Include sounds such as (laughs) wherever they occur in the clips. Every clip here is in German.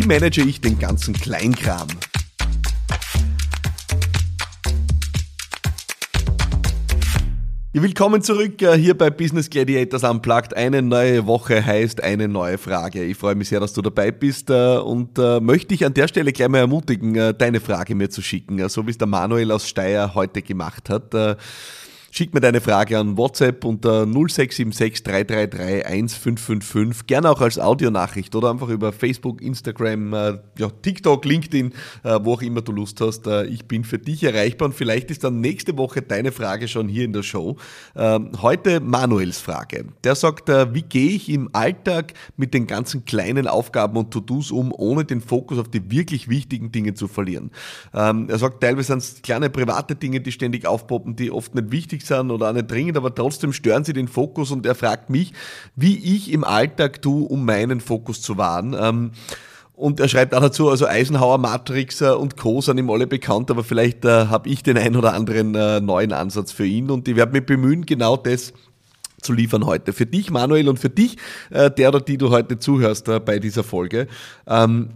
Wie manage ich den ganzen Kleinkram? Willkommen zurück äh, hier bei Business Gladiators Unplugged. Eine neue Woche heißt eine neue Frage. Ich freue mich sehr, dass du dabei bist äh, und äh, möchte dich an der Stelle gleich mal ermutigen, deine Frage mir zu schicken, so wie es der Manuel aus Steyr heute gemacht hat. Schick mir deine Frage an WhatsApp unter 0676 333 1555. Gerne auch als Audionachricht oder einfach über Facebook, Instagram, äh, ja, TikTok, LinkedIn, äh, wo auch immer du Lust hast. Äh, ich bin für dich erreichbar und vielleicht ist dann nächste Woche deine Frage schon hier in der Show. Ähm, heute Manuels Frage. Der sagt, wie gehe ich im Alltag mit den ganzen kleinen Aufgaben und To-Dos um, ohne den Fokus auf die wirklich wichtigen Dinge zu verlieren? Ähm, er sagt, teilweise sind es kleine private Dinge, die ständig aufpoppen, die oft nicht wichtig wichtig sind oder auch nicht dringend, aber trotzdem stören sie den Fokus und er fragt mich, wie ich im Alltag tue, um meinen Fokus zu wahren. Ähm, und er schreibt auch dazu, also Eisenhower, Matrix äh, und Co. sind ihm alle bekannt, aber vielleicht äh, habe ich den ein oder anderen äh, neuen Ansatz für ihn und ich werde mich bemühen, genau das zu liefern heute. Für dich, Manuel, und für dich, äh, der oder die du heute zuhörst äh, bei dieser Folge. Ähm,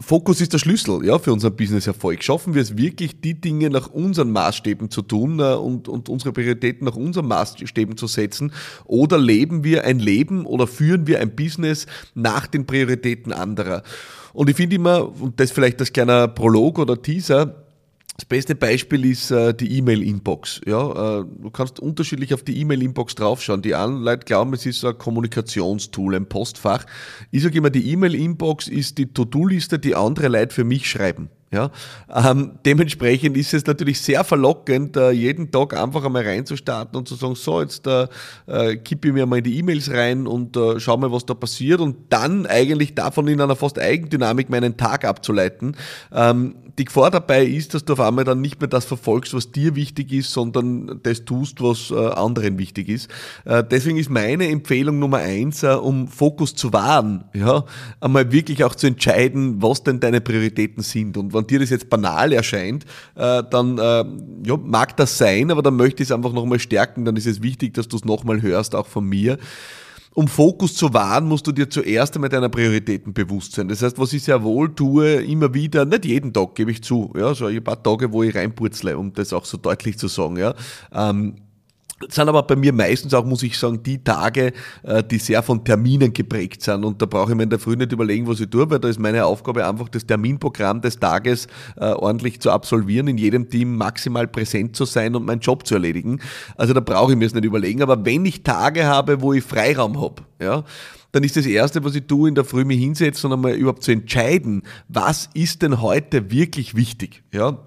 Fokus ist der Schlüssel ja, für unseren Business-Erfolg. Schaffen wir es wirklich, die Dinge nach unseren Maßstäben zu tun äh, und, und unsere Prioritäten nach unseren Maßstäben zu setzen? Oder leben wir ein Leben oder führen wir ein Business nach den Prioritäten anderer? Und ich finde immer, und das vielleicht als kleiner Prolog oder Teaser, das beste Beispiel ist äh, die E-Mail-Inbox. Ja, äh, du kannst unterschiedlich auf die E-Mail-Inbox draufschauen. Die einen Leute glauben, es ist ein Kommunikationstool, ein Postfach. Ich sage immer, die E-Mail-Inbox ist die To-Do-Liste, die andere Leute für mich schreiben. Ja, ähm, dementsprechend ist es natürlich sehr verlockend, äh, jeden Tag einfach einmal reinzustarten und zu sagen, so, jetzt äh, äh, kippe ich mir mal in die E-Mails rein und äh, schau mal, was da passiert und dann eigentlich davon in einer fast Eigendynamik meinen Tag abzuleiten. Ähm, die Gefahr dabei ist, dass du auf einmal dann nicht mehr das verfolgst, was dir wichtig ist, sondern das tust, was äh, anderen wichtig ist. Äh, deswegen ist meine Empfehlung Nummer eins, äh, um Fokus zu wahren, ja, einmal wirklich auch zu entscheiden, was denn deine Prioritäten sind. Und wenn dir das jetzt banal erscheint, äh, dann äh, ja, mag das sein, aber dann möchte ich es einfach nochmal stärken, dann ist es wichtig, dass du es nochmal hörst, auch von mir um Fokus zu wahren, musst du dir zuerst einmal deiner Prioritäten bewusst sein. Das heißt, was ich sehr wohl tue, immer wieder, nicht jeden Tag, gebe ich zu, ja, so ein paar Tage, wo ich reinpurzle, um das auch so deutlich zu sagen, ja. Ähm, sind aber bei mir meistens auch, muss ich sagen, die Tage, äh, die sehr von Terminen geprägt sind. Und da brauche ich mir in der Früh nicht überlegen, was ich tue, weil da ist meine Aufgabe einfach, das Terminprogramm des Tages äh, ordentlich zu absolvieren, in jedem Team maximal präsent zu sein und meinen Job zu erledigen. Also da brauche ich mir es nicht überlegen. Aber wenn ich Tage habe, wo ich Freiraum habe, ja, dann ist das Erste, was ich tue, in der Früh mich hinsetzen und einmal überhaupt zu entscheiden, was ist denn heute wirklich wichtig. Ja,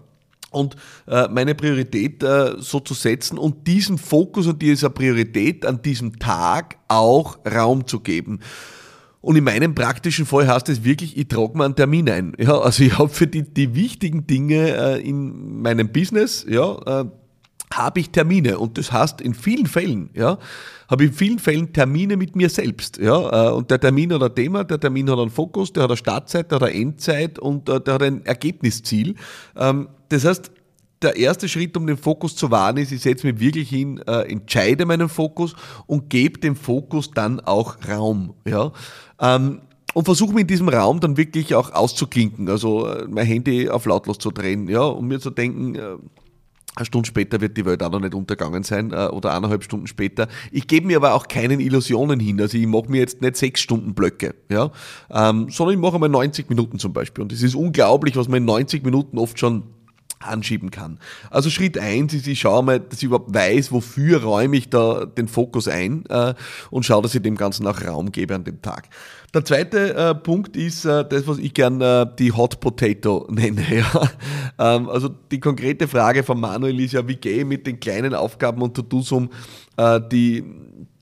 und äh, meine Priorität äh, so zu setzen und diesen Fokus und dieser Priorität an diesem Tag auch Raum zu geben. Und in meinem praktischen Fall heißt es wirklich, ich trage mir einen Termin ein. Ja, also ich habe für die, die wichtigen Dinge äh, in meinem Business, ja, habe ich Termine und das heißt in vielen Fällen, ja, habe ich in vielen Fällen Termine mit mir selbst, ja, äh, und der Termin hat ein Thema, der Termin hat einen Fokus, der hat eine Startzeit, der hat eine Endzeit und äh, der hat ein Ergebnisziel. Ähm, das heißt, der erste Schritt, um den Fokus zu wahren, ist, ich setze mich wirklich hin, äh, entscheide meinen Fokus und gebe dem Fokus dann auch Raum, ja. Ähm, und versuche mich in diesem Raum dann wirklich auch auszuklinken, also mein Handy auf lautlos zu drehen, ja, um mir zu denken, eine Stunde später wird die Welt auch noch nicht untergangen sein äh, oder eineinhalb Stunden später. Ich gebe mir aber auch keinen Illusionen hin. Also ich mache mir jetzt nicht sechs Stunden Blöcke, ja, ähm, sondern ich mache einmal 90 Minuten zum Beispiel. Und es ist unglaublich, was man in 90 Minuten oft schon anschieben kann. Also Schritt eins ist, ich schaue mal, dass ich überhaupt weiß, wofür räume ich da den Fokus ein äh, und schaue, dass ich dem Ganzen auch Raum gebe an dem Tag. Der zweite äh, Punkt ist äh, das, was ich gern äh, die Hot Potato (laughs) nenne. Ja. Ähm, also die konkrete Frage von Manuel ist ja, wie gehe ich mit den kleinen Aufgaben und To-Dos um, äh, die,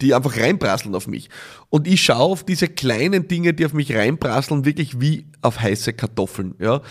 die einfach reinprasseln auf mich. Und ich schaue auf diese kleinen Dinge, die auf mich reinprasseln, wirklich wie auf heiße Kartoffeln. Ja.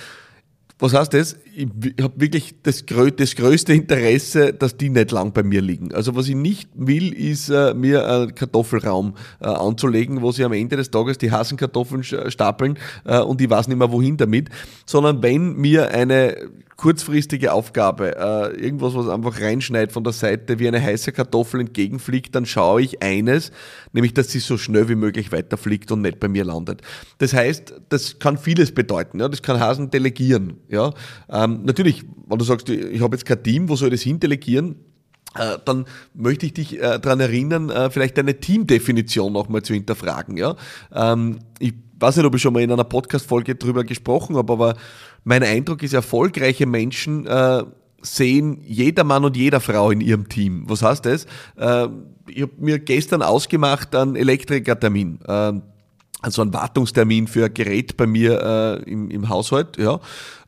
Was heißt das? Ich habe wirklich das, das, größte Interesse, dass die nicht lang bei mir liegen. Also was ich nicht will, ist äh, mir einen Kartoffelraum äh, anzulegen, wo sie am Ende des Tages die Hasenkartoffeln stapeln äh, und ich weiß nicht mehr wohin damit, sondern wenn mir eine kurzfristige Aufgabe, äh, irgendwas, was einfach reinschneit von der Seite wie eine heiße Kartoffel entgegenfliegt, dann schaue ich eines, nämlich dass sie so schnell wie möglich weiterfliegt und nicht bei mir landet. Das heißt, das kann vieles bedeuten. Ja? Das kann Hasen delegieren. Ja? Ähm, natürlich, wenn du sagst, ich habe jetzt kein Team, wo soll ich das hin delegieren? Äh, dann möchte ich dich äh, daran erinnern, äh, vielleicht deine Teamdefinition nochmal zu hinterfragen. Ja? Ähm, ich weiß nicht, ob ich schon mal in einer Podcast-Folge drüber gesprochen habe, aber mein Eindruck ist, erfolgreiche Menschen äh, sehen jeder Mann und jeder Frau in ihrem Team. Was heißt das? Äh, ich habe mir gestern ausgemacht einen Elektrikertermin. Äh, also ein Wartungstermin für ein Gerät bei mir äh, im, im Haushalt, ja.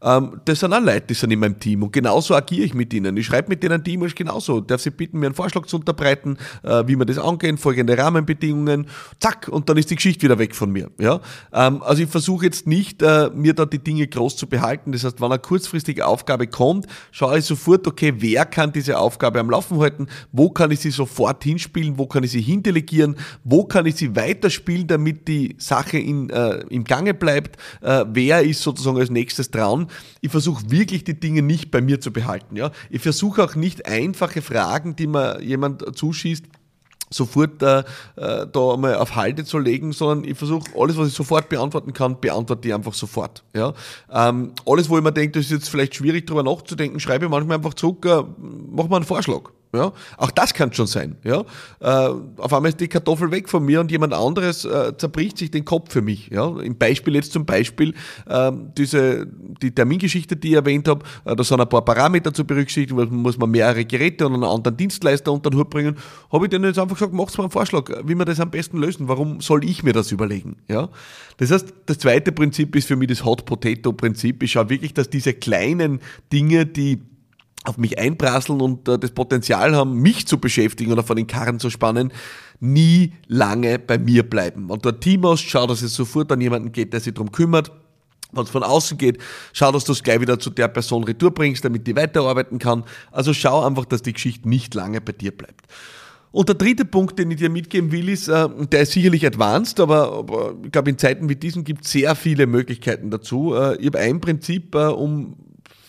Ähm, das sind auch Leute, die sind in meinem Team und genauso agiere ich mit ihnen. Ich schreibe mit denen Team ist genauso. Darf sie bitten, mir einen Vorschlag zu unterbreiten, äh, wie wir das angehen, folgende Rahmenbedingungen, zack, und dann ist die Geschichte wieder weg von mir. Ja? Ähm, also ich versuche jetzt nicht, äh, mir da die Dinge groß zu behalten. Das heißt, wenn eine kurzfristige Aufgabe kommt, schaue ich sofort, okay, wer kann diese Aufgabe am Laufen halten, wo kann ich sie sofort hinspielen, wo kann ich sie hindelegieren, wo kann ich sie weiterspielen, damit die Sache in, äh, im Gange bleibt, äh, wer ist sozusagen als nächstes dran ich versuche wirklich die Dinge nicht bei mir zu behalten. Ja? Ich versuche auch nicht einfache Fragen, die mir jemand zuschießt, sofort äh, äh, da mal auf Halde zu legen, sondern ich versuche alles, was ich sofort beantworten kann, beantworte ich einfach sofort. Ja? Ähm, alles, wo ich mir denke, das ist jetzt vielleicht schwierig darüber nachzudenken, schreibe ich manchmal einfach zurück, äh, mach mal einen Vorschlag. Ja, auch das kann schon sein. Ja, äh, auf einmal ist die Kartoffel weg von mir und jemand anderes äh, zerbricht sich den Kopf für mich. Ja, im Beispiel jetzt zum Beispiel äh, diese die Termingeschichte, die ich erwähnt habe, äh, da sind ein paar Parameter zu berücksichtigen, weil muss man mehrere Geräte und einen anderen Dienstleister unter den Hut bringen. Habe ich denen jetzt einfach gesagt, macht's mal einen Vorschlag, wie wir das am besten lösen. Warum soll ich mir das überlegen? Ja, das heißt, das zweite Prinzip ist für mich das Hot Potato Prinzip. Ich schaue wirklich, dass diese kleinen Dinge, die auf mich einprasseln und äh, das Potenzial haben, mich zu beschäftigen oder von den Karren zu spannen, nie lange bei mir bleiben. Und der Team aus, schau, dass es sofort an jemanden geht, der sich darum kümmert. Wenn es von außen geht, schau, dass du es gleich wieder zu der Person retour bringst, damit die weiterarbeiten kann. Also schau einfach, dass die Geschichte nicht lange bei dir bleibt. Und der dritte Punkt, den ich dir mitgeben will, ist, äh, der ist sicherlich advanced, aber, aber ich glaube, in Zeiten wie diesen gibt es sehr viele Möglichkeiten dazu. Äh, ich habe ein Prinzip, äh, um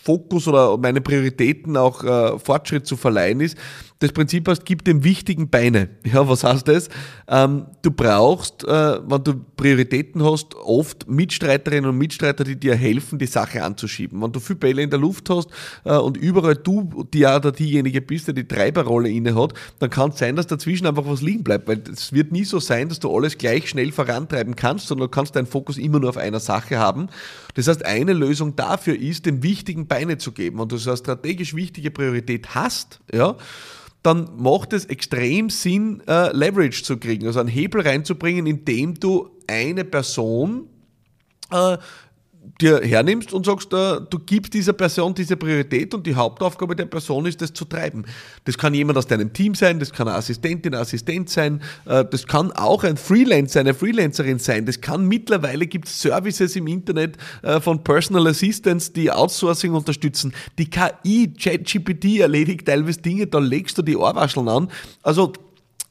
Fokus oder meine Prioritäten auch äh, Fortschritt zu verleihen ist, das Prinzip heißt, gib dem Wichtigen Beine. Ja, was heißt das? Ähm, du brauchst, äh, wenn du Prioritäten hast, oft Mitstreiterinnen und Mitstreiter, die dir helfen, die Sache anzuschieben. Wenn du viele Bälle in der Luft hast äh, und überall du die ja oder diejenige bist, der die Treiberrolle inne hat, dann kann es sein, dass dazwischen einfach was liegen bleibt, weil es wird nie so sein, dass du alles gleich schnell vorantreiben kannst, sondern du kannst deinen Fokus immer nur auf einer Sache haben. Das heißt, eine Lösung dafür ist, dem Wichtigen Beine zu geben. Und du so eine strategisch wichtige Priorität hast, ja, dann macht es extrem Sinn, äh, Leverage zu kriegen, also einen Hebel reinzubringen, indem du eine Person äh, dir hernimmst und sagst, äh, du gibst dieser Person diese Priorität und die Hauptaufgabe der Person ist, das zu treiben. Das kann jemand aus deinem Team sein, das kann eine Assistentin, ein Assistent sein, äh, das kann auch ein Freelancer, eine Freelancerin sein. Das kann mittlerweile gibt es Services im Internet äh, von Personal Assistants, die Outsourcing unterstützen. Die KI, ChatGPT erledigt teilweise Dinge, da legst du die Ohrwascheln an. Also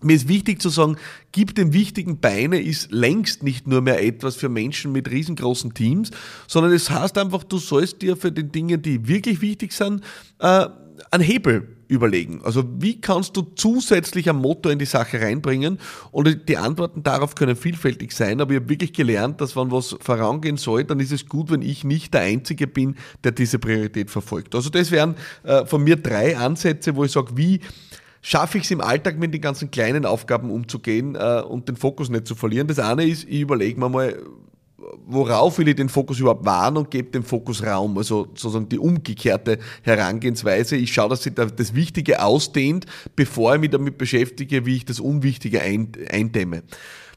mir ist wichtig zu sagen, gib dem wichtigen Beine ist längst nicht nur mehr etwas für Menschen mit riesengroßen Teams, sondern es heißt einfach, du sollst dir für die Dinge, die wirklich wichtig sind, äh, einen Hebel überlegen. Also wie kannst du zusätzlich ein Motor in die Sache reinbringen? Und die Antworten darauf können vielfältig sein, aber ich habe wirklich gelernt, dass wenn was vorangehen soll, dann ist es gut, wenn ich nicht der Einzige bin, der diese Priorität verfolgt. Also das wären äh, von mir drei Ansätze, wo ich sage, wie schaffe ich es im Alltag mit den ganzen kleinen Aufgaben umzugehen äh, und den Fokus nicht zu verlieren. Das eine ist, ich überlege mir mal, worauf will ich den Fokus überhaupt wahren und gebe dem Fokus Raum. Also sozusagen die umgekehrte Herangehensweise. Ich schaue, dass sich das Wichtige ausdehnt, bevor ich mich damit beschäftige, wie ich das Unwichtige eindämme.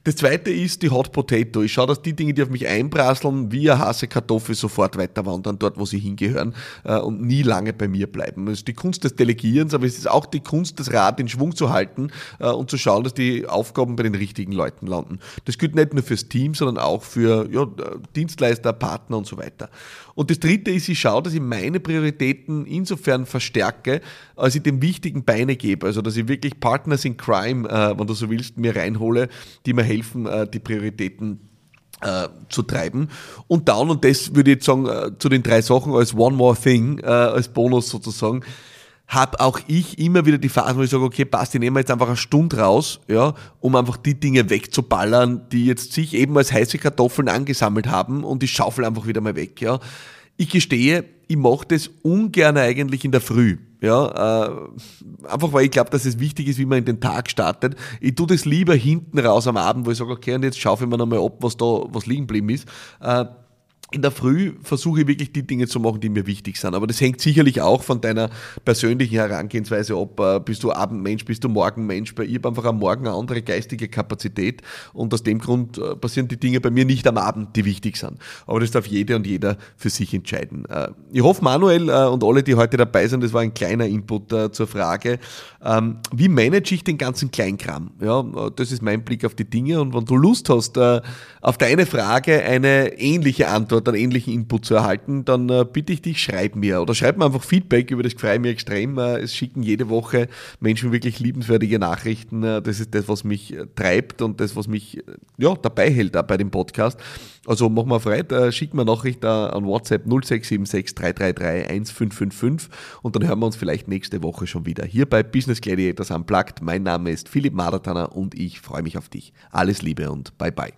Das zweite ist die Hot Potato. Ich schaue, dass die Dinge, die auf mich einprasseln, wie eine heiße Kartoffel sofort weiterwandern, dort, wo sie hingehören äh, und nie lange bei mir bleiben. Das ist die Kunst des Delegierens, aber es ist auch die Kunst, das Rad in Schwung zu halten äh, und zu schauen, dass die Aufgaben bei den richtigen Leuten landen. Das gilt nicht nur fürs Team, sondern auch für ja, Dienstleister, Partner und so weiter. Und das dritte ist, ich schaue, dass ich meine Prioritäten insofern verstärke, als ich dem wichtigen Beine gebe. Also, dass ich wirklich Partners in Crime, äh, wenn du so willst, mir reinhole, die mir helfen, äh, die Prioritäten äh, zu treiben. Und dann, und das würde ich jetzt sagen, äh, zu den drei Sachen als One More Thing, äh, als Bonus sozusagen, habe auch ich immer wieder die Phase, wo ich sage, okay, passt, ich nehme jetzt einfach eine Stunde raus, ja, um einfach die Dinge wegzuballern, die jetzt sich eben als heiße Kartoffeln angesammelt haben und ich schaufel einfach wieder mal weg, ja. Ich gestehe, ich mache das ungern eigentlich in der Früh. Ja, äh, einfach weil ich glaube, dass es wichtig ist, wie man in den Tag startet. Ich tue das lieber hinten raus am Abend, wo ich sage, okay, und jetzt schaue ich mir nochmal ab, was da, was liegen geblieben ist. Äh, in der Früh versuche ich wirklich die Dinge zu machen, die mir wichtig sind. Aber das hängt sicherlich auch von deiner persönlichen Herangehensweise ab. Äh, bist du Abendmensch, bist du Morgenmensch? Ich habe einfach am Morgen eine andere geistige Kapazität und aus dem Grund äh, passieren die Dinge bei mir nicht am Abend, die wichtig sind. Aber das darf jede und jeder für sich entscheiden. Äh, ich hoffe, Manuel und alle, die heute dabei sind, das war ein kleiner Input zur Frage, ähm, wie manage ich den ganzen Kleinkram? Ja, das ist mein Blick auf die Dinge und wenn du Lust hast, auf deine Frage eine ähnliche Antwort dort einen ähnlichen Input zu erhalten, dann äh, bitte ich dich, schreib mir oder schreib mir einfach Feedback, über das freue mich extrem. Äh, es schicken jede Woche Menschen wirklich liebenswürdige Nachrichten. Äh, das ist das, was mich äh, treibt und das, was mich äh, ja, dabei hält auch bei dem Podcast. Also mach mal äh, schick mir Nachricht an WhatsApp 0676 333 1555 und dann hören wir uns vielleicht nächste Woche schon wieder hier bei Business Gladiators Unplugged. Mein Name ist Philipp Maratana und ich freue mich auf dich. Alles Liebe und bye bye.